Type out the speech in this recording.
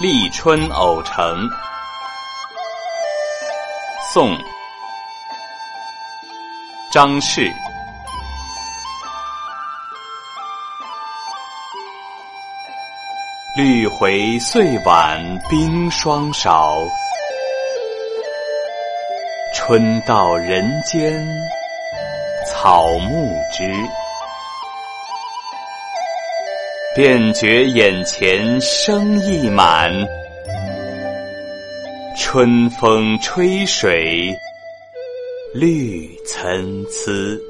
立春偶成，宋，张氏。绿回岁晚冰霜少，春到人间草木知。便觉眼前生意满，春风吹水绿参差。